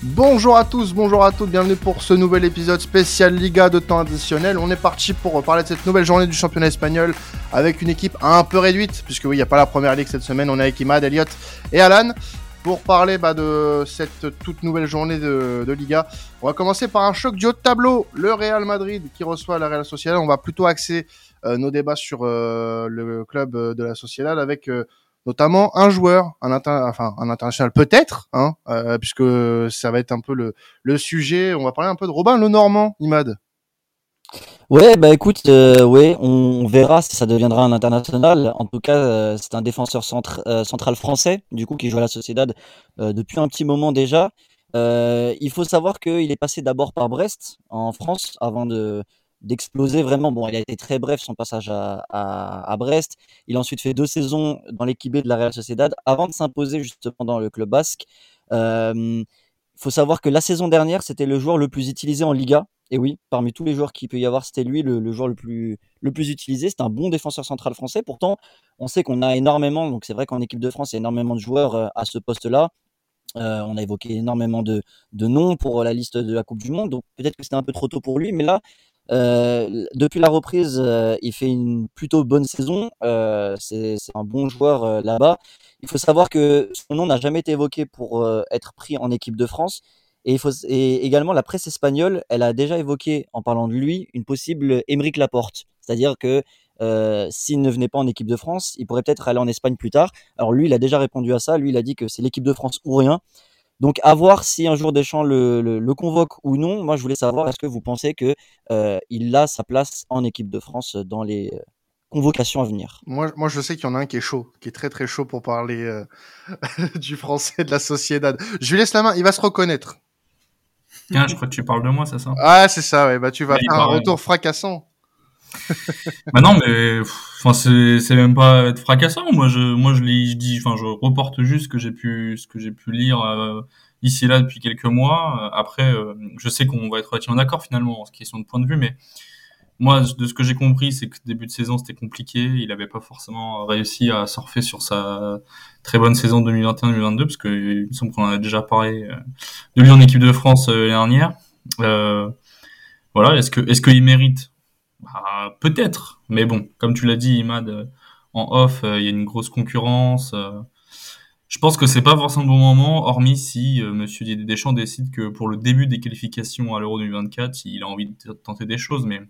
Bonjour à tous, bonjour à toutes, bienvenue pour ce nouvel épisode spécial Liga de temps additionnel. On est parti pour parler de cette nouvelle journée du championnat espagnol avec une équipe un peu réduite, puisque oui, il n'y a pas la première ligue cette semaine, on est avec Imad, Elliot et Alan. Pour parler bah, de cette toute nouvelle journée de, Liga, on va commencer par un choc du haut de tableau, le Real Madrid qui reçoit la Real Sociedad. On va plutôt axer euh, nos débats sur euh, le club de la Sociedad avec euh, notamment un joueur, un, enfin, un international peut-être, hein, euh, puisque ça va être un peu le, le sujet. On va parler un peu de Robin Le Normand, Imad. Ouais, bah écoute, euh, ouais, on, verra si ça deviendra un international. En tout cas, euh, c'est un défenseur central français, du coup, qui joue à la Sociedad depuis un petit moment déjà. il faut savoir qu'il est passé d'abord par Brest en France avant de, d'exploser vraiment. Bon, il a été très bref son passage à, à, Brest. Il a ensuite fait deux saisons dans l'équipe B de la Real Sociedad avant de s'imposer justement dans le club basque. Il euh, faut savoir que la saison dernière, c'était le joueur le plus utilisé en Liga. Et oui, parmi tous les joueurs qu'il peut y avoir, c'était lui le, joueur le plus, le plus utilisé. C'est un bon défenseur central français. Pourtant, on sait qu'on a énormément, donc c'est vrai qu'en équipe de France, il y a énormément de joueurs euh, à ce poste-là. Euh, on a évoqué énormément de, de, noms pour la liste de la Coupe du Monde, donc peut-être que c'était un peu trop tôt pour lui, mais là, euh, depuis la reprise, euh, il fait une plutôt bonne saison. Euh, c'est un bon joueur là-bas. Il faut savoir que son nom n'a jamais été évoqué pour être pris en équipe de France. Et, et également, la presse espagnole, elle a déjà évoqué, en parlant de lui, une possible Émeric Laporte. C'est-à-dire que s'il ne venait pas en équipe de France, il pourrait peut-être aller en Espagne plus tard. Alors lui, il a déjà répondu à ça. Lui, il a dit que c'est l'équipe de France ou rien. Donc, à voir si un jour Deschamps le, le, convoque ou non. Moi, je voulais savoir, est-ce que vous pensez qu'il euh, a sa place en équipe de France dans les euh, convocations à venir? Moi, moi, je sais qu'il y en a un qui est chaud, qui est très très chaud pour parler euh, du français de la Sociedad. Je lui laisse la main, il va se reconnaître. Tiens, je crois que tu parles de moi, c'est ça? Ah, c'est ça, ouais. Bah, tu vas faire un retour fracassant. bah non, mais enfin c'est même pas être fracassant. Moi je moi je, je dis enfin je reporte juste ce que j'ai pu ce que j'ai pu lire euh, ici et là depuis quelques mois. Euh, après euh, je sais qu'on va être relativement d'accord finalement en question de point de vue, mais moi de ce que j'ai compris c'est que début de saison c'était compliqué. Il avait pas forcément réussi à surfer sur sa très bonne saison 2021-2022 parce que il me semble qu'on en a déjà parlé de lui en équipe de France l'année dernière. voilà, est-ce est-ce qu'il mérite bah, peut-être, mais bon, comme tu l'as dit, Imad, euh, en off, euh, il y a une grosse concurrence. Euh. je pense que c'est pas forcément le bon moment, hormis si Monsieur Deschamps décide que pour le début des qualifications à l'Euro 2024, il a envie de tenter des choses, mais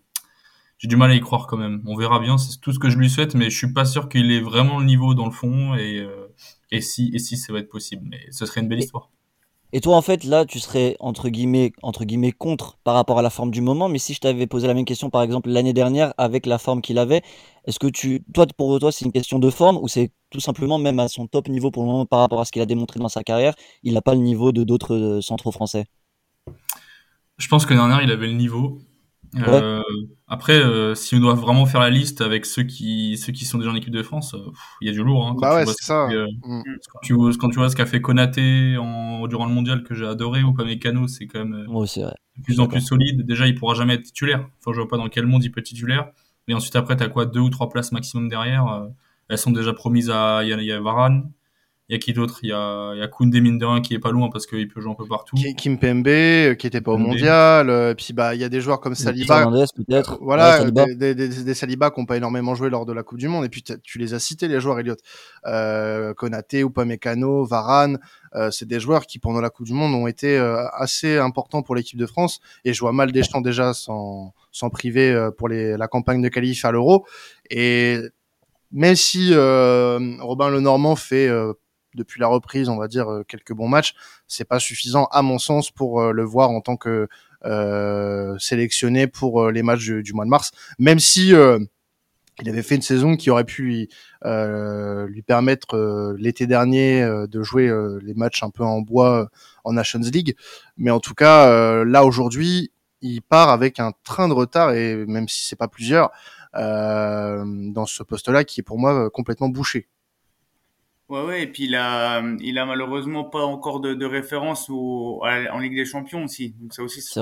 j'ai du mal à y croire quand même. On verra bien, c'est tout ce que je lui souhaite, mais je suis pas sûr qu'il ait vraiment le niveau dans le fond et, et si et si ça va être possible. Mais ce serait une belle histoire. Et toi, en fait, là, tu serais entre guillemets, contre par rapport à la forme du moment. Mais si je t'avais posé la même question, par exemple, l'année dernière, avec la forme qu'il avait, est-ce que tu, toi, pour toi, c'est une question de forme ou c'est tout simplement même à son top niveau pour le moment par rapport à ce qu'il a démontré dans sa carrière, il n'a pas le niveau de d'autres euh, centraux français? Je pense que dernière, il avait le niveau. Euh, après, euh, si on doit vraiment faire la liste avec ceux qui, ceux qui sont déjà en équipe de France, euh, il y a du lourd. Hein, bah ouais, c'est ça. Mm. Quand, tu vois, quand tu vois ce qu'a fait Konaté en, durant le mondial que j'ai adoré, ou Pamecano, c'est quand même de plus en plus solide. Déjà, il pourra jamais être titulaire. Enfin, je vois pas dans quel monde il peut être titulaire. Et ensuite, après, t'as quoi? Deux ou trois places maximum derrière. elles sont déjà promises à, il y a Varane, il y a qui d'autre? Il y a, il y a Koundé mine de qui est pas loin parce qu'il peut jouer un peu partout. Kim Pembe euh, qui était pas au mondial. Euh, et puis bah il y a des joueurs comme Saliba. peut-être. Euh, voilà, Des, des, des, Saliba qui n'ont pas énormément joué lors de la Coupe du Monde. Et puis tu les as cités les joueurs Elliot. Euh, Konaté, Upamecano, Varane. Euh, c'est des joueurs qui pendant la Coupe du Monde ont été assez importants pour l'équipe de France. Et je vois mal Deschamps déjà sans sans priver pour les, la campagne de qualif à l'Euro. Et même si Robin Lenormand fait depuis la reprise, on va dire euh, quelques bons matchs, c'est pas suffisant à mon sens pour euh, le voir en tant que euh, sélectionné pour les matchs du, mois de mars, même si il avait fait une saison qui aurait pu lui, permettre l'été dernier de jouer les matchs un peu en bois en Nations League. Mais en tout cas, là aujourd'hui, il part avec un train de retard et même si c'est pas plusieurs dans ce poste-là qui est pour moi complètement bouché. Ouais, ouais, et puis il a, il a malheureusement pas encore de, de référence au, en Ligue des Champions aussi. Donc ça aussi, c'est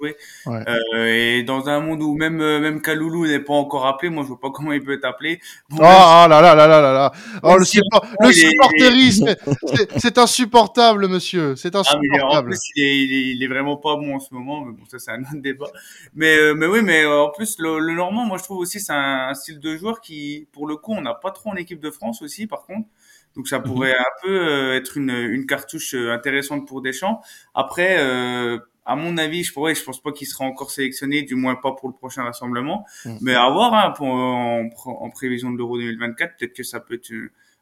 jouer. Euh, et dans un monde où même euh, même Kaloulou n'est pas encore appelé, moi je vois pas comment il peut être appelé. oh, là là là là là là. Oh, le, support, le supporterisme, c'est insupportable, monsieur. C'est insupportable. Ah, mais en plus, il est, il est, vraiment pas bon en ce moment. Mais bon, ça c'est un autre débat. Mais euh, mais oui, mais en plus le, le Normand, moi je trouve aussi c'est un, un, style de joueur qui, pour le coup, on n'a pas trop en équipe de France aussi. Par contre. Donc ça mhm. pourrait un peu euh, être une, une cartouche euh, intéressante pour Deschamps. Après, euh, à mon avis, je pourrais, je pense pas qu'il sera encore sélectionné, du moins pas pour le prochain rassemblement. Mhm. Mais à voir, hein, pour, en, en, prévision de l'Euro 2024, peut-être que ça peut être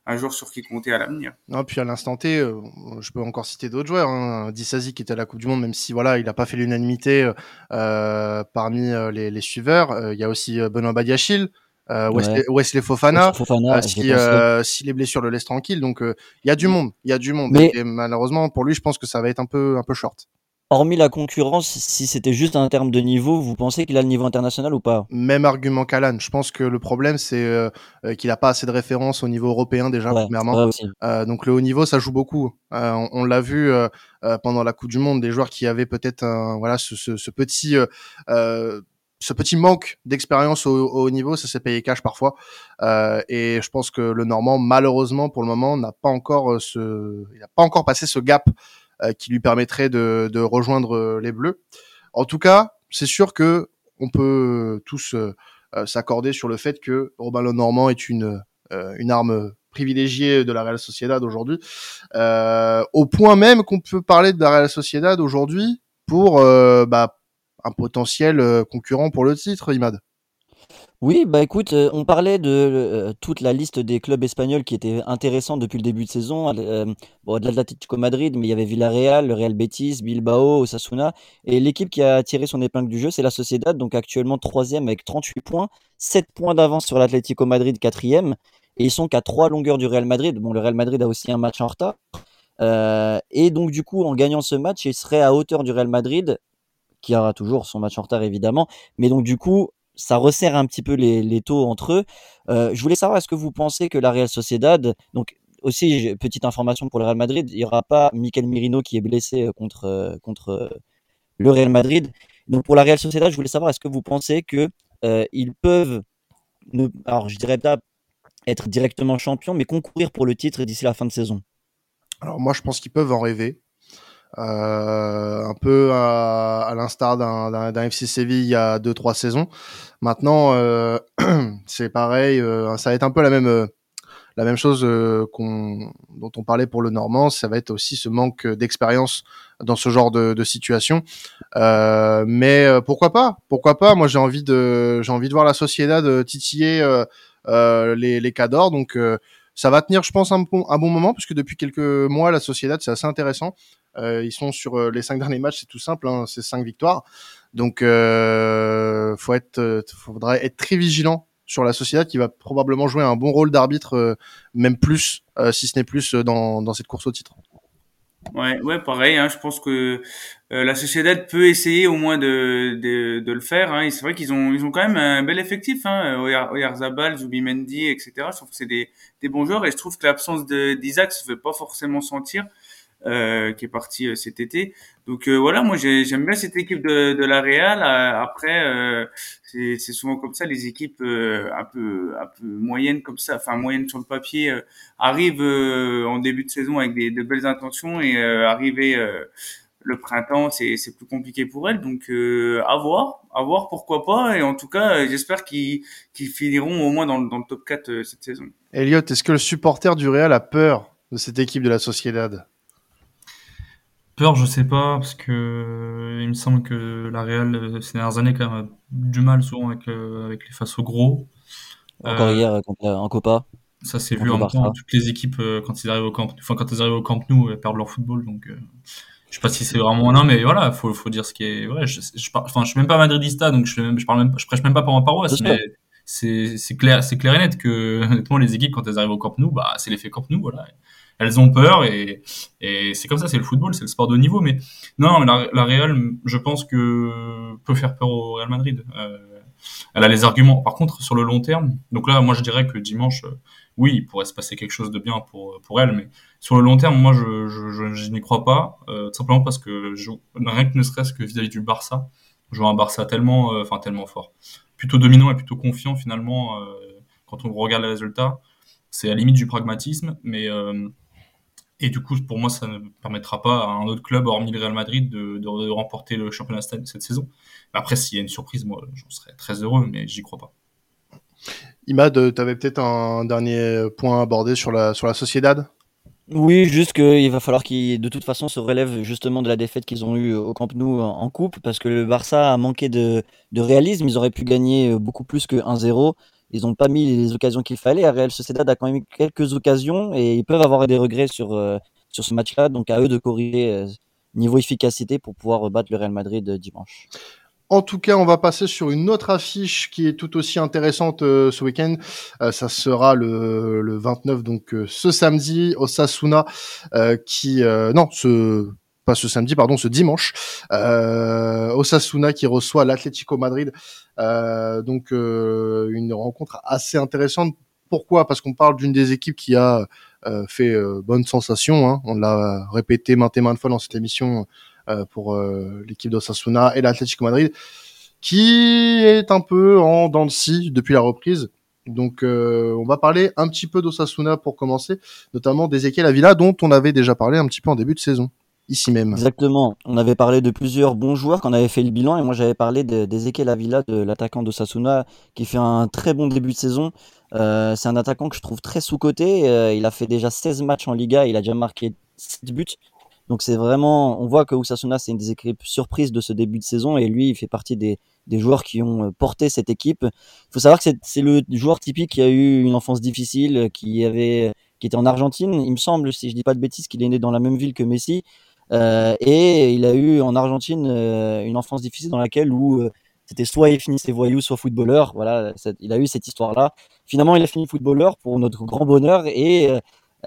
un joueur sur qui compter à l'avenir. Non, puis à l'instant T, je peux encore citer d'autres joueurs. Hein. Dissasi qui était à la Coupe du Monde, même si voilà, il n'a pas fait l'unanimité euh, parmi les, les suiveurs. Il y a aussi Benoît Badiachil, euh, Wesley, Fofana, euh, si, euh, si, les blessures le laissent tranquille. Donc il y a du monde, il y a du monde. Mais et malheureusement pour lui, je pense que ça va être un peu un peu short. Hormis la concurrence, si c'était juste un terme de niveau, vous pensez qu'il a le niveau international ou pas? Même argument qu'Alan. Je pense que le problème, c'est qu'il n'a pas assez de références au niveau européen déjà, premièrement. donc le haut niveau, ça joue beaucoup. on, on l'a vu pendant la Coupe du Monde, des joueurs qui avaient peut-être voilà ce, ce, ce petit ce petit manque d'expérience au, haut niveau, ça s'est payé cash parfois. Euh, et je pense que le Normand, malheureusement pour le moment, n'a pas encore euh, ce, il n'a pas encore passé ce gap euh, qui lui permettrait de, de, rejoindre euh, les Bleus. En tout cas, c'est sûr que on peut tous euh, s'accorder sur le fait que Robin Le Normand est une une arme privilégiée de la Real Sociedad aujourd'hui, au point même qu'on peut parler de la Real Sociedad aujourd'hui pour bah, un potentiel euh, concurrent pour le titre, Imad. Oui, bah écoute, euh, on parlait de euh, toute la liste des clubs espagnols qui étaient intéressants depuis le début de saison. bon, de l'Atlético Madrid, mais il y avait Villarreal, le Real Betis, Bilbao, Osasuna. Et l'équipe qui a tiré son épingle du jeu, c'est la Sociedad, donc actuellement troisième avec 38 points, 7 points d'avance sur l'Atlético Madrid, quatrième. Et ils sont qu'à trois longueurs du Real Madrid. Bon, le Real Madrid a aussi un match en retard. et donc, du coup, en gagnant ce match, il serait à hauteur du Real Madrid qui aura toujours son match en retard évidemment. Mais donc du coup, ça resserre un petit peu les, les taux entre eux. Euh, je voulais savoir, est-ce que vous pensez que la Real Sociedad, donc aussi petite information pour le Real Madrid, il n'y aura pas Mikel Mirino qui est blessé euh, contre euh, contre le Real Madrid. Donc pour la Real Sociedad, je voulais savoir, est-ce que vous pensez que ils peuvent, alors je dirais pas être directement champions, mais concourir pour le titre d'ici la fin de saison? Alors moi, je pense qu'ils peuvent en rêver. Euh, un peu à, à l'instar d'un FC Séville il y a deux trois saisons. Maintenant, euh, c'est pareil, euh, ça va être un peu la même euh, la même chose qu'on dont on parlait pour le Normand. Ça va être aussi ce manque d'expérience dans ce genre de, de situation. mais pourquoi pas? Pourquoi pas? Moi, j'ai envie de j'ai envie de voir la Sociedad titiller les les cadors. Donc ça va tenir, je pense, un bon, un bon moment, puisque depuis quelques mois, la Sociedad, c'est assez intéressant. Euh, ils sont sur euh, les cinq derniers matchs, c'est tout simple, hein, c'est cinq victoires. Donc, euh, faut être, euh, faudrait être très vigilant sur la Sociedad qui va probablement jouer un bon rôle d'arbitre, même plus, si ce n'est plus, dans, dans cette course au titre. Ouais, ouais, pareil. Hein, je pense que euh, la Sociedad peut essayer au moins de, de, de le faire. Hein. C'est vrai qu'ils ont ils ont quand même un bel effectif. Hein. Oyarzabal, Zubimendi, etc. Je trouve que c'est des, des bons joueurs et je trouve que l'absence d'Isaac se fait pas forcément sentir. Euh, qui est parti euh, cet été. Donc euh, voilà, moi j'aime bien cette équipe de, de la Real. après, c'est souvent comme ça, les équipes un peu un peu moyennes comme ça, enfin moyennes sur le papier, arrivent en début de saison avec des, de belles intentions et arriver le printemps, c'est plus compliqué pour elles. Donc à voir, à voir pourquoi pas. Et en tout cas, j'espère qu'ils qu'ils finiront au moins dans, dans le top 4 cette saison. Elliot, est-ce que le supporter du Real a peur de cette équipe de la Sociedad? Peur, je sais pas, parce que il me semble que la Real, euh, ces dernières années, quand même, a du mal souvent avec, euh, avec les face au gros. Encore euh, hier, en Copa. Ça s'est vu en même temps, toutes les équipes, quand ils arrivent au camp, enfin, quand ils arrivent au Camp Nou, elles perdent leur football, donc, je sais pas si c'est vraiment non, mais voilà, faut, faut dire ce qui est, ouais, je, je, enfin, je suis même pas madridista, donc je, je parle même, je prêche même pas pour ma paroisse, mais c'est, c'est clair, c'est clair et net que, honnêtement, les équipes, quand elles arrivent au Camp Nou, bah, c'est l'effet Camp Nou, voilà elles ont peur et, c'est comme ça, c'est le football, c'est le sport de niveau. Mais non, la, la Real, je pense que peut faire peur au Real Madrid. Euh, elle a les arguments. Par contre, sur le long terme, donc là, moi, je dirais que dimanche, euh, oui, il pourrait se passer quelque chose de bien pour pour elle, mais sur le long terme, moi, je je, je, n'y crois pas, euh, simplement parce que je, rien que ne serait-ce que vis-à-vis du Barça, On joue un Barça tellement, tellement fort, plutôt dominant et plutôt confiant finalement quand on regarde les résultats. C'est à la limite du pragmatisme, mais et du coup, pour moi, ça ne permettra pas à un autre club, hormis le Real Madrid, de, de, remporter le championnat cette saison. Après, s'il y a une surprise, moi, j'en serais très heureux, mais j'y crois pas. Imad, tu avais peut-être un dernier point à aborder sur la, sur la Sociedad? Oui, juste qu'il va falloir qu'ils, de toute façon, se relèvent justement de la défaite qu'ils ont eue au Camp Nou en coupe, parce que le Barça a manqué de, de réalisme. Ils auraient pu gagner beaucoup plus que 1-0 ils n'ont pas mis les occasions qu'il fallait. Real Sociedad a quand même eu quelques occasions et ils peuvent avoir des regrets sur, euh, sur ce match-là. Donc à eux de corriger euh, niveau efficacité pour pouvoir battre le Real Madrid euh, dimanche. En tout cas, on va passer sur une autre affiche qui est tout aussi intéressante ce week-end. ça sera le, le 29, donc ce samedi, Osasuna, qui non, ce pas ce samedi, pardon, ce dimanche, euh, Osasuna qui reçoit l'Atlético Madrid. Euh, donc euh, une rencontre assez intéressante. Pourquoi? Parce qu'on parle d'une des équipes qui a fait bonne sensation. Hein. On l'a répété maintes et maintes fois dans cette émission pour l'équipe d'Osasuna et l'Atlético Madrid, qui est un peu en dents de scie depuis la reprise. Donc, on va parler un petit peu d'Osasuna pour commencer, notamment d'Ezequiel Avila, dont on avait déjà parlé un petit peu en début de saison ici même. Exactement. On avait parlé de plusieurs bons joueurs quand on avait fait le bilan et moi j'avais parlé d'Ezequiel Avila, de l'attaquant de Sasuna, qui fait un très bon début de saison. Euh, c'est un attaquant que je trouve très sous-coté. Euh, il a fait déjà 16 matchs en Liga, il a déjà marqué 7 buts. Donc c'est vraiment, on voit que Osasuna c'est une des équipes surprises de ce début de saison et lui il fait partie des, des joueurs qui ont euh, porté cette équipe. Il faut savoir que c'est le joueur typique qui a eu une enfance difficile, qui avait, qui était en Argentine. Il me semble, si je dis pas de bêtises, qu'il est né dans la même ville que Messi. Euh, et il a eu en Argentine euh, une enfance difficile dans laquelle où euh, c'était soit il finissait voyou, soit footballeur. Voilà, il a eu cette histoire-là. Finalement, il a fini footballeur pour notre grand bonheur et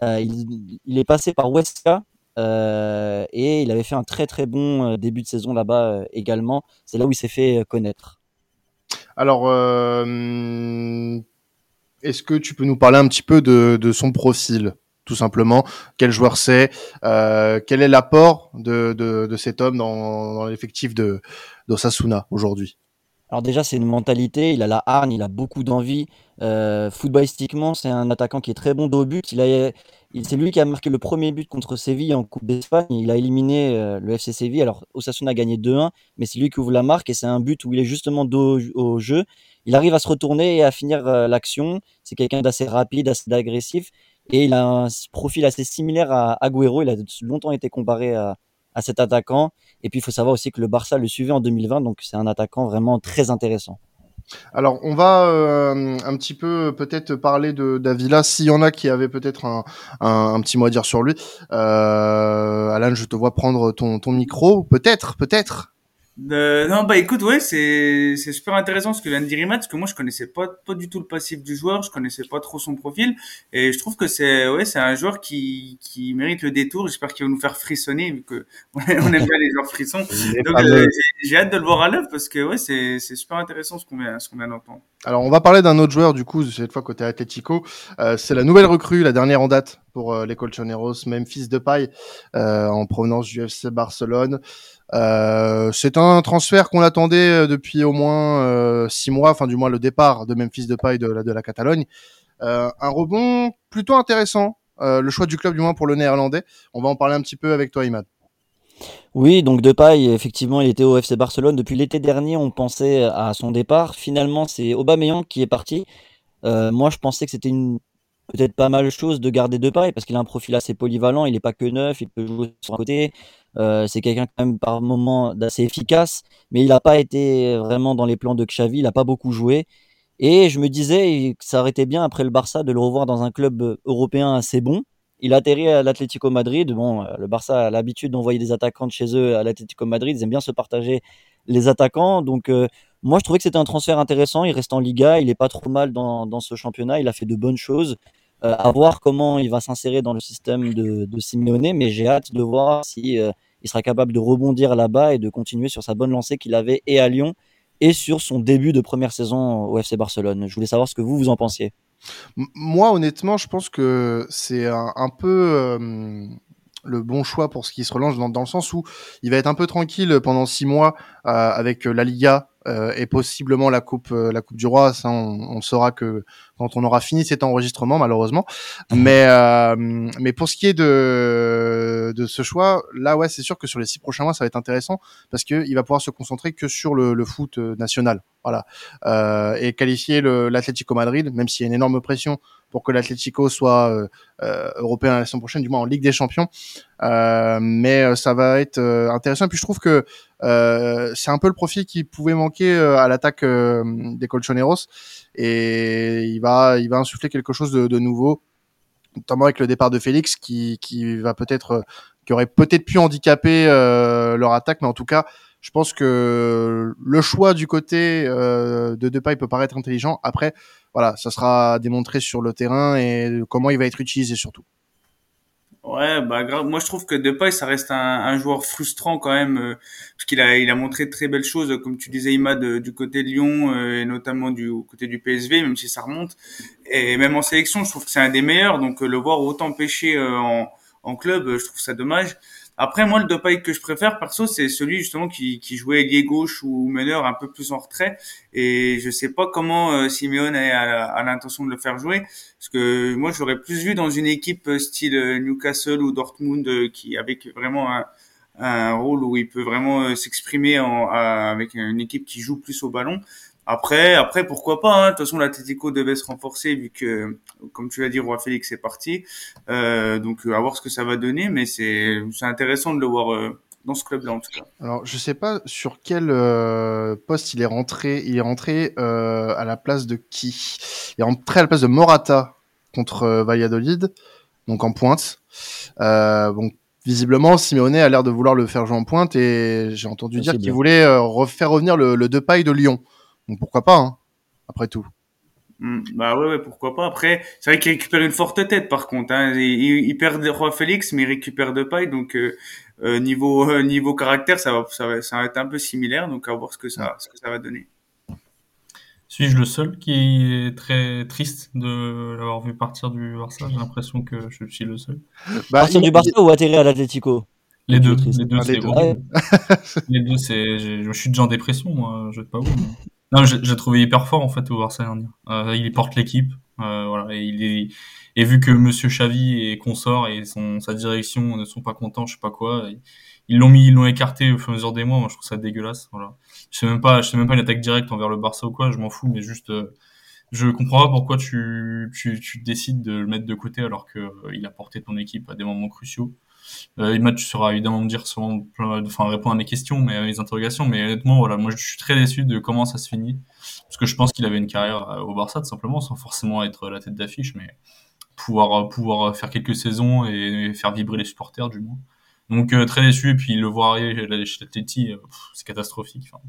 il, est passé par Huesca et il avait fait un très très bon début de saison là-bas également. C'est là où il s'est fait connaître. Alors, est-ce que tu peux nous parler un petit peu de son profil? Tout simplement. Quel joueur c'est euh, Quel est l'apport de, cet homme dans, l'effectif de d'Osasuna aujourd'hui? Alors déjà, c'est une mentalité, il a la hargne, il a beaucoup d'envie. Euh, footballistiquement, c'est un attaquant qui est très bon de but. C'est lui qui a marqué le premier but contre Séville en Coupe d'Espagne. Il a éliminé euh, le FC Séville. Alors, Osasuna a gagné 2-1, mais c'est lui qui ouvre la marque et c'est un but où il est justement dos au jeu. Il arrive à se retourner et à finir l'action. C'est quelqu'un d'assez rapide, assez agressif. Et il a un profil assez similaire à Agüero. Il a longtemps été comparé à, à cet attaquant. Et puis, il faut savoir aussi que le Barça le suivait en 2020. Donc, c'est un attaquant vraiment très intéressant. Alors, on va euh, un petit peu peut-être parler de d'Avila, s'il y en a qui avaient peut-être un, un, petit mot à dire sur lui. Euh, Alan, je te vois prendre ton, ton micro. Peut-être, peut-être. Euh, non, bah écoute, ouais, c'est c'est super intéressant ce que vient de dire Imad, parce que moi je connaissais pas pas du tout le passif du joueur, je connaissais pas trop son profil, et je trouve que c'est ouais c'est un joueur qui qui mérite le détour. J'espère qu'il va nous faire frissonner vu que on aime bien les joueurs frissons. Donc euh, j'ai hâte de le voir à l'œuvre parce que ouais c'est c'est super intéressant ce qu'on vient ce qu'on vient d'entendre. Alors on va parler d'un autre joueur du coup cette fois côté Atletico, euh, c'est la nouvelle recrue, la dernière en date pour euh, l'école Choneros, Memphis Depay euh, en provenance du FC Barcelone. Euh, c'est un transfert qu'on attendait depuis au moins six mois, enfin du moins le départ de Memphis Depay de de la Catalogne. un rebond plutôt intéressant, le choix du club du moins pour le néerlandais. On va en parler un petit peu avec toi Imad. Oui, donc Depay, effectivement, il était au FC Barcelone. Depuis l'été dernier, on pensait à son départ. Finalement, c'est Aubameyang qui est parti. moi, je pensais que c'était une peut-être pas mal chose de garder Depay parce qu'il a un profil assez polyvalent. Il n'est pas que neuf, il peut jouer sur un côté. Euh, c'est quelqu'un quand même par moment d'assez efficace, mais il n'a pas été vraiment dans les plans de Xavi, il n'a pas beaucoup joué. Et je me disais que ça aurait été bien après le Barça de le revoir dans un club européen assez bon. Il a atterri à l'Atlético Madrid. Bon, euh, le Barça a l'habitude d'envoyer des attaquants de chez eux à l'Atlético Madrid. Ils aiment bien se partager les attaquants. Donc, euh, moi, je trouvais que c'était un transfert intéressant. Il reste en Liga. Il est pas trop mal dans ce championnat. Il a fait de bonnes choses. Euh, à voir comment il va s'insérer dans le système de, de Simeone, mais j'ai hâte de voir si euh, il sera capable de rebondir là-bas et de continuer sur sa bonne lancée qu'il avait et à Lyon et sur son début de première saison au FC Barcelone. Je voulais savoir ce que vous vous en pensiez. Moi, honnêtement, je pense que c'est un, peu, euh, le bon choix pour ce qui se relance dans, le sens où il va être un peu tranquille pendant six mois euh, avec la Liga euh, et possiblement la coupe euh, la coupe du roi ça on, on, saura que quand on aura fini cet enregistrement malheureusement. Mhm. mais euh, mais pour ce qui est de de ce choix là ouais c'est sûr que sur les six prochains mois ça va être intéressant parce que il va pouvoir se concentrer que sur le, le foot national. Voilà. Euh, et qualifier l'Atlético Madrid même s'il y a une énorme pression pour que l'Atlético soit euh, euh, européen la saison prochaine, du moins en Ligue des Champions. Euh, mais ça va être intéressant. Et puis je trouve que c'est un peu le profil qui pouvait manquer à l'attaque des Colchoneros. Et il va, il va insuffler quelque chose de, de nouveau notamment avec le départ de Félix qui, qui va peut-être qui aurait peut-être pu handicaper euh, leur attaque mais en tout cas je pense que le choix du côté euh, de Depay peut paraître intelligent après voilà, ça sera démontré sur le terrain et comment il va être utilisé surtout. Ouais, bah moi je trouve que Depay ça reste un, un joueur frustrant quand même euh, parce qu'il a il a montré de très belles choses comme tu disais Imad du côté de Lyon euh, et notamment du côté du PSV même si ça remonte et même en sélection je trouve que c'est un des meilleurs donc euh, le voir autant pêcher en en club je trouve ça dommage. Après, moi, le Depay que je préfère, perso, c'est celui justement qui, qui jouait ailier gauche ou meneur un peu plus en retrait. Et je sais pas comment euh, Simeone a, l'intention de le faire jouer, parce que moi, j'aurais plus vu dans une équipe euh, style euh, Newcastle ou Dortmund, qui avec vraiment un, un rôle où il peut vraiment s'exprimer avec une équipe qui joue plus au ballon. Après, après, pourquoi pas hein. De toute façon, l'Atletico devait se renforcer vu que, comme tu l'as dit, Roi Félix est parti. Euh, donc, à voir ce que ça va donner, mais c'est c'est intéressant de le voir euh, dans ce club-là en tout cas. Alors, je sais pas sur quel euh, poste il est rentré. Il est rentré euh, à la place de qui? Il est rentré à la place de Morata contre euh, Valladolid, donc en pointe. Euh, donc, visiblement, Simeone a l'air de vouloir le faire jouer en pointe et j'ai entendu dire qu'il voulait refaire revenir le, le Depay de Lyon. Donc pourquoi pas, hein, après tout. Hmm, bah ouais, ouais, pourquoi pas. Après, c'est vrai qu'il récupère une forte tête par contre. Hein. Il, il, perd Roi Félix, mais il récupère de paille. Donc euh, euh niveau euh, niveau caractère, ça va, ça va, ça va être un peu similaire. Donc à voir ce que ça, ce que ça va donner. Suis-je le seul qui est très triste de l'avoir vu partir du Barça? J'ai l'impression que je suis le seul. Bah, partir du Barça ou atterrir à l'Atlético? Les deux, les deux, c'est les deux, c'est. Je suis déjà en dépression, moi. Je sais pas où. Non, j'ai trouvé hyper fort en fait au Barça. Euh, il porte l'équipe, euh, voilà, et il est et vu que Monsieur Xavi et consort et son sa direction ne sont pas contents, je sais pas quoi, ils l'ont mis, ils l'ont écarté au fur et à mesure des mois. Moi, je trouve ça dégueulasse. Voilà. Je sais même pas, je sais même pas une attaque directe envers le Barça ou quoi. Je m'en fous, mais juste, euh, je comprends pas pourquoi tu, tu, tu décides de le mettre de côté alors que euh, il a porté ton équipe à des moments cruciaux. Euh, Imad, tu sauras évidemment me dire sûrement, enfin répondre à mes questions, mais à mes interrogations. Mais honnêtement, voilà, moi je suis très déçu de comment ça se finit, parce que je pense qu'il avait une carrière euh, au Barça tout simplement, sans forcément être la tête d'affiche, mais pouvoir pouvoir faire quelques saisons et faire vibrer les supporters du moins. Donc euh, très déçu et puis le voir arriver chez euh, c'est catastrophique. Enfin,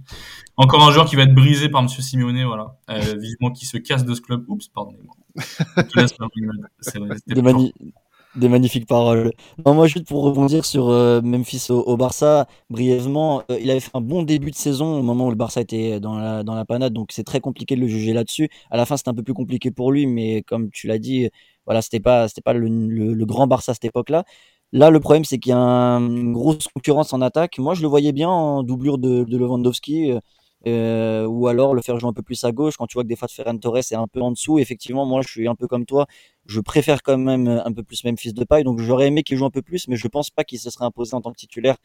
encore un joueur qui va être brisé par Monsieur Simeone, voilà. Euh, vivement qui se casse de ce club. Oups, pardonnez-moi. Des magnifiques paroles. Moi, juste pour rebondir sur euh, Memphis au, Barça, brièvement, euh, il avait fait un bon début de saison au moment où le Barça était dans la, dans la panade, donc c'est très compliqué de le juger là-dessus. À la fin, c'était un peu plus compliqué pour lui, mais comme tu l'as dit, voilà, c'était pas, c'était pas le, le, grand Barça à cette époque-là. Là, le problème, c'est qu'il y a une grosse concurrence en attaque. Moi, je le voyais bien en doublure de, de Lewandowski. Euh, ou alors le faire jouer un peu plus à gauche quand tu vois que des fois Ferran Torres est un peu en dessous. Effectivement, moi je suis un peu comme toi, je préfère quand même un peu plus Memphis de paille, donc j'aurais aimé qu'il joue un peu plus, mais je pense pas qu'il se serait imposé en tant que titulaire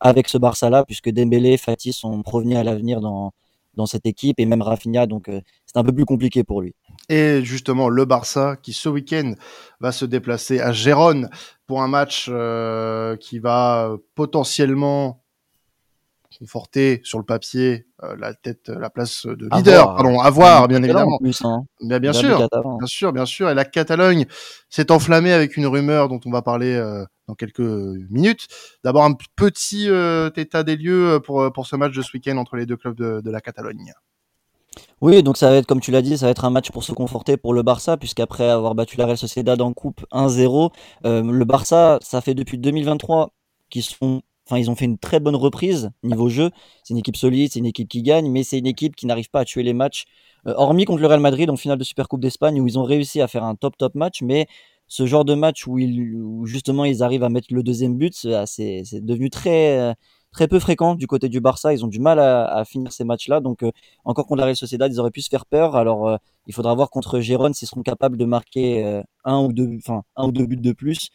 avec ce Barça-là, puisque Dembélé, Fatih sont provenus à l'avenir dans dans cette équipe et même Rafinha, donc euh, c'est un peu plus compliqué pour lui. Et justement, le Barça qui ce week-end va se déplacer à Gérone pour un match euh, qui va potentiellement conforter sur le papier euh, la tête, la place de leader, pardon, à voir, bien évidemment. Hein. bien, bien sûr, bien sûr, bien sûr. Et la Catalogne s'est enflammée avec une rumeur dont on va parler euh, dans quelques minutes. D'abord un petit euh, état des lieux pour pour ce match de ce week-end entre les deux clubs de, de la Catalogne. Oui, donc ça va être, comme tu l'as dit, ça va être un match pour se conforter pour le Barça, puisqu'après avoir battu la Real Sociedad en coupe 1-0, le Barça, ça fait depuis 2023 qu'ils sont Enfin, ils ont fait une très bonne reprise niveau jeu. C'est une équipe solide, c'est une équipe qui gagne, mais c'est une équipe qui n'arrive pas à tuer les matchs. Euh, hormis contre le Real Madrid en finale de Supercoupe d'Espagne où ils ont réussi à faire un top top match, mais ce genre de match où, justement ils arrivent à mettre le deuxième but, c'est devenu très très peu fréquent du côté du Barça. Ils ont du mal à, finir ces matchs-là. Donc, euh, encore contre la Real Sociedad, ils auraient pu se faire peur. Alors, euh, il faudra voir contre Gérone s'ils seront capables de marquer euh, un ou deux, enfin, un ou deux buts de plus.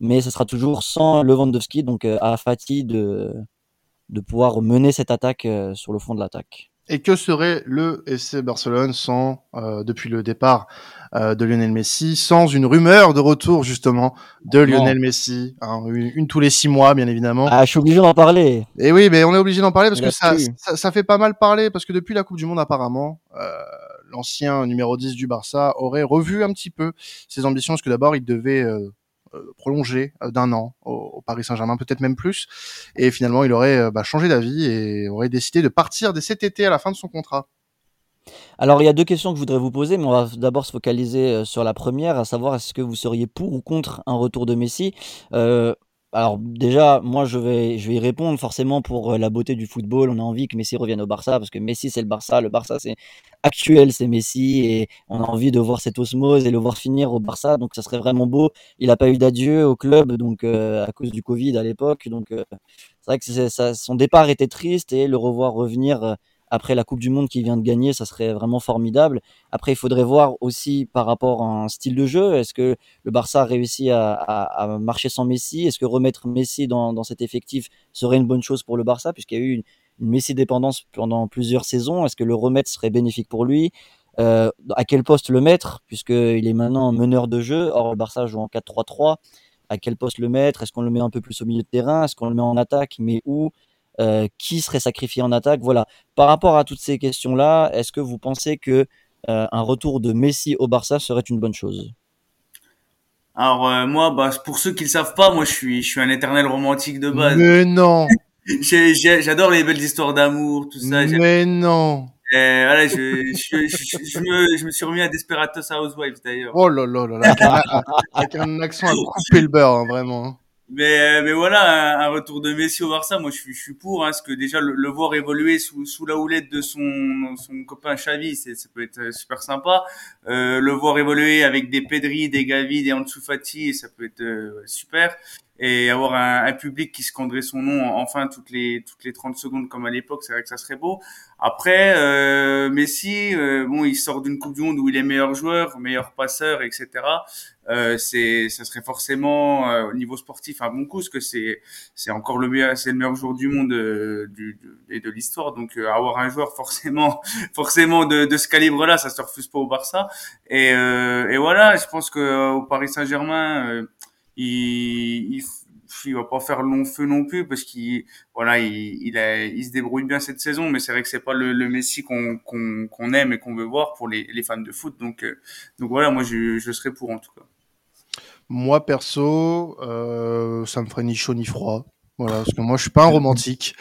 Mais ce sera toujours sans Lewandowski, donc à Fatih de, de pouvoir mener cette attaque sur le fond de l'attaque. Et que serait le SC Barcelone sans, euh, depuis le départ euh, de Lionel Messi, sans une rumeur de retour justement de Lionel Messi, hein, une, tous les six mois bien évidemment. Ah, je suis obligé d'en parler. Et oui, mais on est obligé d'en parler parce que ça, ça, ça, fait pas mal parler parce que depuis la Coupe du Monde apparemment, euh, l'ancien numéro 10 du Barça aurait revu un petit peu ses ambitions parce que d'abord il devait euh, euh, prolongé euh, d'un an au, Paris Saint-Germain, peut-être même plus. Et finalement, il aurait euh, bah, changé d'avis et aurait décidé de partir dès cet été à la fin de son contrat. Alors, il y a deux questions que je voudrais vous poser, mais on va d'abord se focaliser sur la première, à savoir est-ce que vous seriez pour ou contre un retour de Messi? Alors déjà, moi je vais, je vais y répondre forcément pour euh, la beauté du football. On a envie que Messi revienne au Barça parce que Messi c'est le Barça, le Barça c'est actuel, c'est Messi et on a envie de voir cette osmose et le voir finir au Barça. Donc ça serait vraiment beau. Il n'a pas eu d'adieu au club donc euh, à cause du Covid à l'époque. Donc euh, c'est vrai que son départ était triste et le revoir revenir après la Coupe du Monde qu'il vient de gagner, ça serait vraiment formidable. Après, il faudrait voir aussi par rapport à un style de jeu. Est-ce que le Barça a réussi à, marcher sans Messi? Est-ce que remettre Messi dans, cet effectif serait une bonne chose pour le Barça, puisqu'il y a eu une, Messi dépendance pendant plusieurs saisons? Est-ce que le remettre serait bénéfique pour lui? Euh, À quel poste le mettre, puisqu'il est maintenant meneur de jeu Or, le Barça joue en 4-3-3. À quel poste le mettre? Est-ce qu'on le met un peu plus au milieu de terrain? Est-ce qu'on le met en attaque? Mais où? Euh, qui serait sacrifié en attaque. Voilà. Par rapport à toutes ces questions-là, est-ce que vous pensez que euh, un retour de Messi au Barça serait une bonne chose? Alors euh, moi, bah, pour ceux qui le savent pas, moi je suis, je suis un éternel romantique de base. Mais non. J'adore les belles histoires d'amour, tout ça. Mais non. Et voilà, je, je, je, je, me, je me suis remis à Desperados Housewives d'ailleurs. Oh là là là là, avec un, accent à couper le beurre, hein, vraiment. Mais, mais voilà, un, retour de Messi au Barça, moi je suis, pour, hein, parce que déjà le, voir évoluer sous, sous la houlette de son, son copain Xavi, ça peut être super sympa. Euh, le voir évoluer avec des Pedri, des Gavi, des Ansu Fati, ça peut être euh, super. Et avoir un, un, public qui scanderait son nom enfin toutes les toutes les 30 secondes comme à l'époque, c'est vrai que ça serait beau. Après, euh, Messi, euh, bon, il sort d'une Coupe du Monde où il est meilleur joueur, meilleur passeur, etc. Euh, c'est, ça serait forcément euh, au niveau sportif un bon coup, parce que c'est, c'est encore le meilleur, c'est le meilleur joueur du monde euh, du, de, de l'histoire. Donc euh, avoir un joueur forcément, forcément de, de ce calibre-là, ça se refuse pas au Barça. Et, et voilà, je pense que au Paris Saint-Germain, il, il il va pas faire long feu non plus parce qu'il voilà il, il, a, il, se débrouille bien cette saison mais c'est vrai que c'est pas le, le Messi qu'on qu'on aime et qu'on veut voir pour les, les fans de foot donc euh, donc voilà moi je, je serais pour en tout cas moi perso euh, ça me ferait ni chaud ni froid voilà, parce que moi je suis pas un romantique.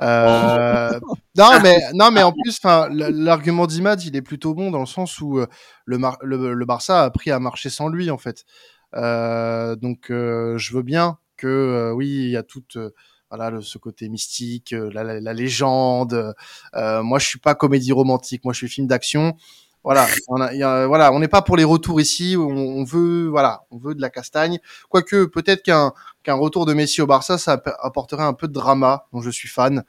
Euh... non mais non mais en plus, enfin l'argument d'Imad il est plutôt bon dans le sens où euh, le, le, le Barça a appris à marcher sans lui en fait. Euh, donc euh, je veux bien que euh, oui, il y a toute euh, voilà ce côté mystique, euh, la, la, la légende. moi, je suis pas comédie romantique. Moi, je suis film d'action. Voilà, on voilà, on n'est pas pour les retours ici. On, veut, voilà, on veut de la castagne. Quoique, peut-être qu'un qu'un retour de Messi au Barça, ça apporterait un peu de drama, dont je suis fan.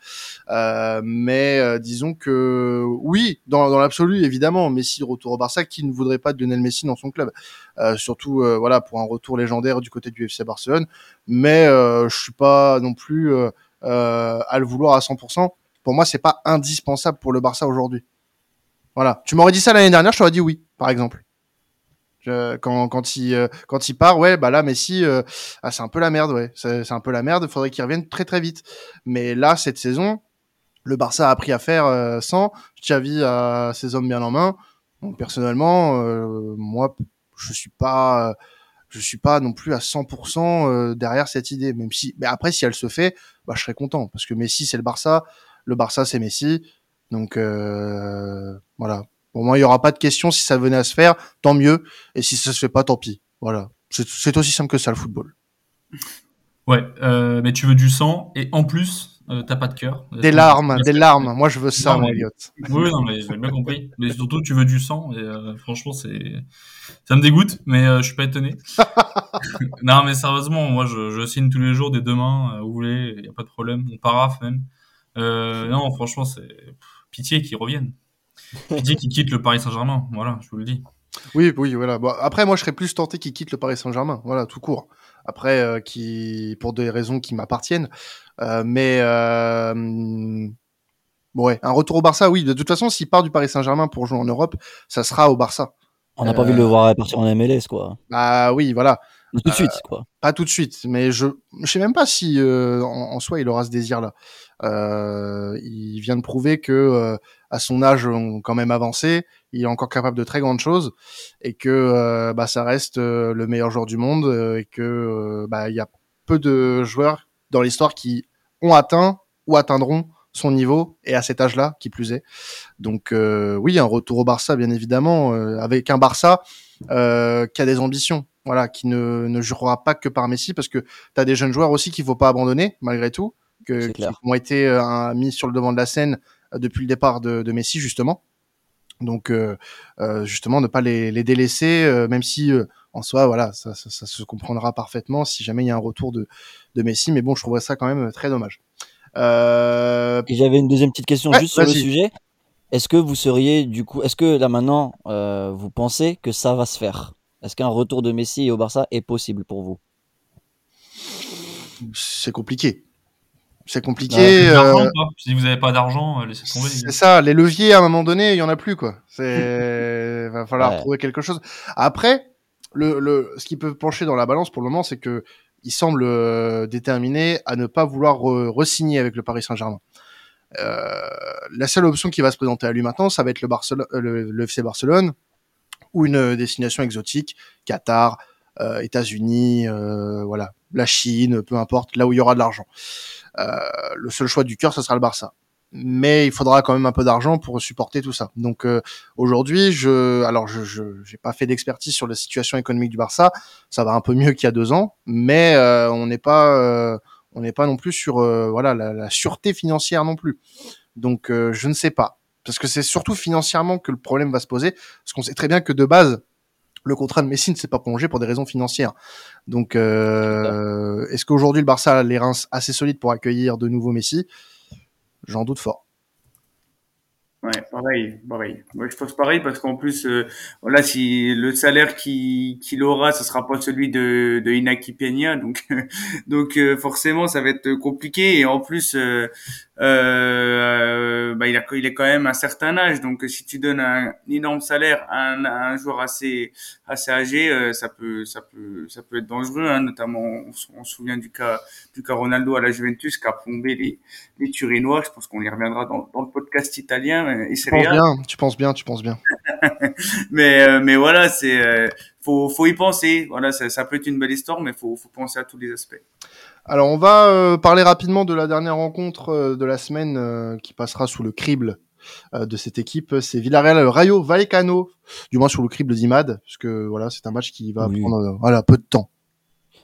Euh, mais euh, disons que oui, dans, l'absolu, évidemment, Messi retour au Barça, qui ne voudrait pas de Lionel Messi dans son club, euh, surtout euh, voilà pour un retour légendaire du côté du FC Barcelone. Mais je suis pas non plus à le vouloir à 100%. Pour moi, c'est pas indispensable pour le Barça aujourd'hui. Voilà. Tu m'aurais dit ça l'année dernière, je t'aurais dit oui, par exemple. Quand, quand, il, euh, quand il part, ouais, bah là, Messi, euh, ah, c'est un peu la merde, ouais. C'est un peu la merde. Faudrait qu'il revienne très très vite. Mais là, cette saison, le Barça a appris à faire euh, sans. Xavi a ses hommes bien en main. Donc personnellement, euh, moi, je suis pas, je suis pas non plus à 100% derrière cette idée. Même si, mais après, si elle se fait, bah, je serais content parce que Messi, c'est le Barça. Le Barça, c'est Messi. Donc euh, voilà. Pour moi, il y aura pas de question si ça venait à se faire, tant mieux. Et si ça se fait pas, tant pis. Voilà. C'est aussi simple que ça le football. Ouais, euh, mais tu veux du sang et en plus euh, t'as pas de cœur. Des larmes, des larmes. Moi, je veux ça, mon Elliot. Oui, non, mais j'ai bien compris. Mais surtout, tu veux du sang. Et euh, franchement, c'est, ça me dégoûte, mais je suis pas étonné. non, mais sérieusement, moi, je, je signe tous les jours des deux mains, euh, vous voulez, il y a pas de problème. On paraffe même. Non, franchement, c'est pitié qu'ils reviennent. Pitié qu'ils quittent le Paris Saint-Germain. Voilà, je vous le dis. Oui, oui, voilà. Bon, après, moi, je serais plus tenté qu'il quitte le Paris Saint-Germain. Voilà, tout court. Après, euh, qui, pour des raisons qui m'appartiennent. Euh, mais, euh, bon, ouais, un retour au Barça, oui. De toute façon, s'il part du Paris Saint-Germain pour jouer en Europe, ça sera au Barça. On n'a pas envie de le voir partir en MLS, quoi. Bah oui, voilà. Tout de suite, quoi. Pas tout de suite, mais je, je sais même pas si euh, en, en soi il aura ce désir-là. Euh, il vient de prouver que euh, à son âge, on quand même avancé, il est encore capable de très grandes choses et que euh, bah, ça reste euh, le meilleur joueur du monde euh, et que euh, bah, il y a peu de joueurs dans l'histoire qui ont atteint ou atteindront son niveau et à cet âge-là, qui plus est. Donc euh, oui, un retour au Barça, bien évidemment, euh, avec un Barça euh, qui a des ambitions, voilà, qui ne, ne jouera pas que par Messi, parce que tu as des jeunes joueurs aussi qu'il faut pas abandonner, malgré tout, que, qui ont été euh, mis sur le devant de la scène euh, depuis le départ de, de Messi, justement. Donc euh, euh, justement, ne pas les, les délaisser, euh, même si euh, en soi, voilà, ça, ça, ça se comprendra parfaitement si jamais il y a un retour de, de Messi, mais bon, je trouverais ça quand même très dommage. Euh, Et j'avais une deuxième petite question Ouais, juste sur le sujet. Est-ce que vous seriez du coup, est-ce que là maintenant, euh, vous pensez que ça va se faire? Est-ce qu'un retour de Messi au Barça est possible pour vous? C'est compliqué. C'est compliqué. Euh, quoi. Si vous avez pas d'argent, euh, laissez tomber. c'est ça, les leviers à un moment donné, il y en a plus quoi. C'est va falloir Ouais. trouver quelque chose. Après, le, le ce qui peut pencher dans la balance pour le moment, c'est que il semble euh, déterminé à ne pas vouloir re- re-signer avec le Paris Saint-Germain. Euh, la seule option qui va se présenter à lui maintenant, ça va être le, Barcelone, euh, le, le FC Barcelone ou une euh, destination exotique, Qatar, euh, États-Unis, euh, voilà, la Chine, peu importe, là où il y aura de l'argent. Euh, le seul choix du cœur, ce sera le Barça. Mais il faudra quand même un peu d'argent pour supporter tout ça. Donc euh, aujourd'hui, je, alors je, je, j'ai pas fait d'expertise sur la situation économique du Barça. Ça va un peu mieux qu'il y a deux ans, mais on n'est pas, on n'est pas non plus sur, voilà, la, la sûreté financière non plus. Donc je ne sais pas, parce que c'est surtout financièrement que le problème va se poser, parce qu'on sait très bien que de base, le contrat de Messi ne s'est pas prolongé pour des raisons financières. Donc, euh, est-ce qu'aujourd'hui le Barça a les reins assez solides pour accueillir de nouveaux Messi? J'en doute fort. Ouais, pareil, pareil. Moi, je pense pareil parce qu'en plus, euh, voilà, si le salaire qu'il aura, ce sera pas celui de, de Inaki Peña, donc donc euh, forcément, ça va être compliqué. Et en plus, euh, euh, bah, il a il est quand même un certain âge, donc si tu donnes un, énorme salaire à un, à un joueur assez assez âgé, euh, ça peut ça peut ça peut être dangereux. Hein, notamment, on, se- on se souvient du cas du cas Ronaldo à la Juventus qui a plombé les les Turinois. Je pense qu'on y reviendra dans, dans le podcast italien euh, et Tu Serie penses A. bien, tu penses bien, tu penses bien. Mais euh, mais voilà, c'est euh, faut faut y penser. Voilà, ça, ça peut être une belle histoire, mais faut faut penser à tous les aspects. Alors, on va euh, parler rapidement de la dernière rencontre euh, de la semaine euh, qui passera sous le crible de cette équipe. C'est Villarreal Rayo Vallecano, du moins sur le crible d'Imad, parce que voilà, c'est un match qui va Oui. prendre voilà peu de temps.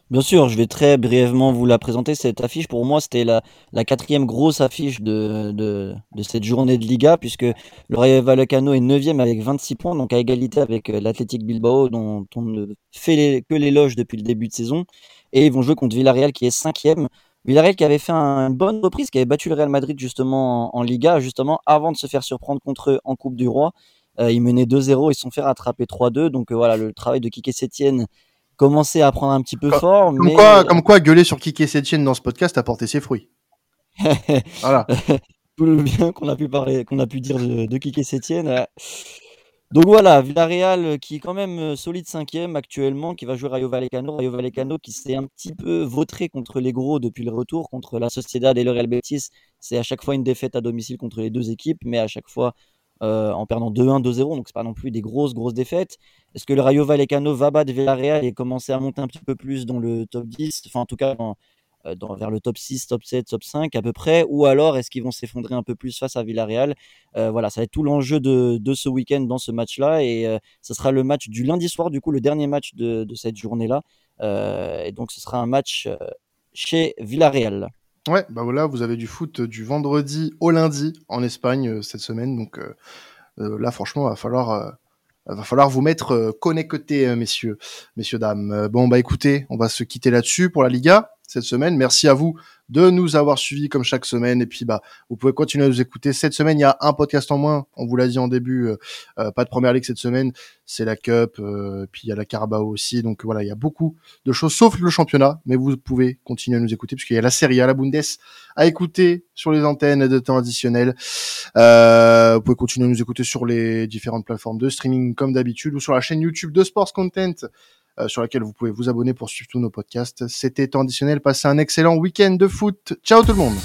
Bien sûr, je vais très brièvement vous la présenter. Cette affiche, pour moi, c'était la, la quatrième grosse affiche de, de, de cette journée de Liga, puisque le Rayo Vallecano est neuvième avec 26 points, donc à égalité avec l'Athletic Bilbao, dont on ne fait les- que l'éloge depuis le début de saison. Et ils vont jouer contre Villarreal, qui est cinquième. Villarreal qui avait fait un- une bonne reprise, qui avait battu le Real Madrid justement en, en Liga, justement avant de se faire surprendre contre eux en Coupe du Roi. Euh, ils menaient 2-0, ils se sont fait rattraper 3-2. Donc euh, voilà, le travail de Kike Sétienne commençait à prendre un petit peu Comme- fort. Comme mais... quoi, comme quoi, gueuler sur Kike Setien dans ce podcast a porté ses fruits. Voilà. tout le bien qu'on a pu parler, qu'on a pu dire de, de Kike Sétienne. Donc voilà, Villarreal euh, qui est quand même euh, solide cinquième actuellement, qui va jouer Rayo Vallecano. Rayo Vallecano qui s'est un petit peu vautré contre les gros depuis le retour, contre la Sociedad et le Real Betis. C'est à chaque fois une défaite à domicile contre les deux équipes, mais à chaque fois euh, en perdant 2-1, 2-0. Donc c'est pas non plus des grosses, grosses défaites. Est-ce que le Rayo Vallecano va battre Villarreal et commencer à monter un petit peu plus dans le top 10, enfin en tout cas dans- vers le top 6, top 7, top 5 à peu près, ou alors est-ce qu'ils vont s'effondrer un peu plus face à Villarreal? Euh, Voilà, ça va être tout l'enjeu de, de ce week-end dans ce match-là, et euh, ce sera le match du lundi soir, du coup le dernier match de, de cette journée-là, Euh, et donc ce sera un match euh, chez Villarreal. Ouais, bah voilà, vous avez du foot du vendredi au lundi en Espagne cette semaine. Donc là, franchement, va falloir va falloir vous mettre connectés, messieurs, messieurs dames. Bon bah écoutez, on va se quitter là-dessus pour la Liga cette semaine. Merci à vous de nous avoir suivis comme chaque semaine. Et puis, bah, vous pouvez continuer à nous écouter. Cette semaine, il y a un podcast en moins. On vous l'a dit en début. Euh, euh, pas de première ligue cette semaine. C'est la Cup. Euh, puis il y a la Carabao aussi. Donc voilà, il y a beaucoup de choses, sauf le championnat. Mais vous pouvez continuer à nous écouter puisqu'il y a la série à la Bundes à écouter sur les antennes de temps additionnel. vous pouvez continuer à nous écouter sur les différentes plateformes de streaming comme d'habitude ou sur la chaîne YouTube de Sports Content euh, sur laquelle vous pouvez vous abonner pour suivre tous nos podcasts. C'était additionnel. Passez un excellent week-end de foot. Ciao tout le monde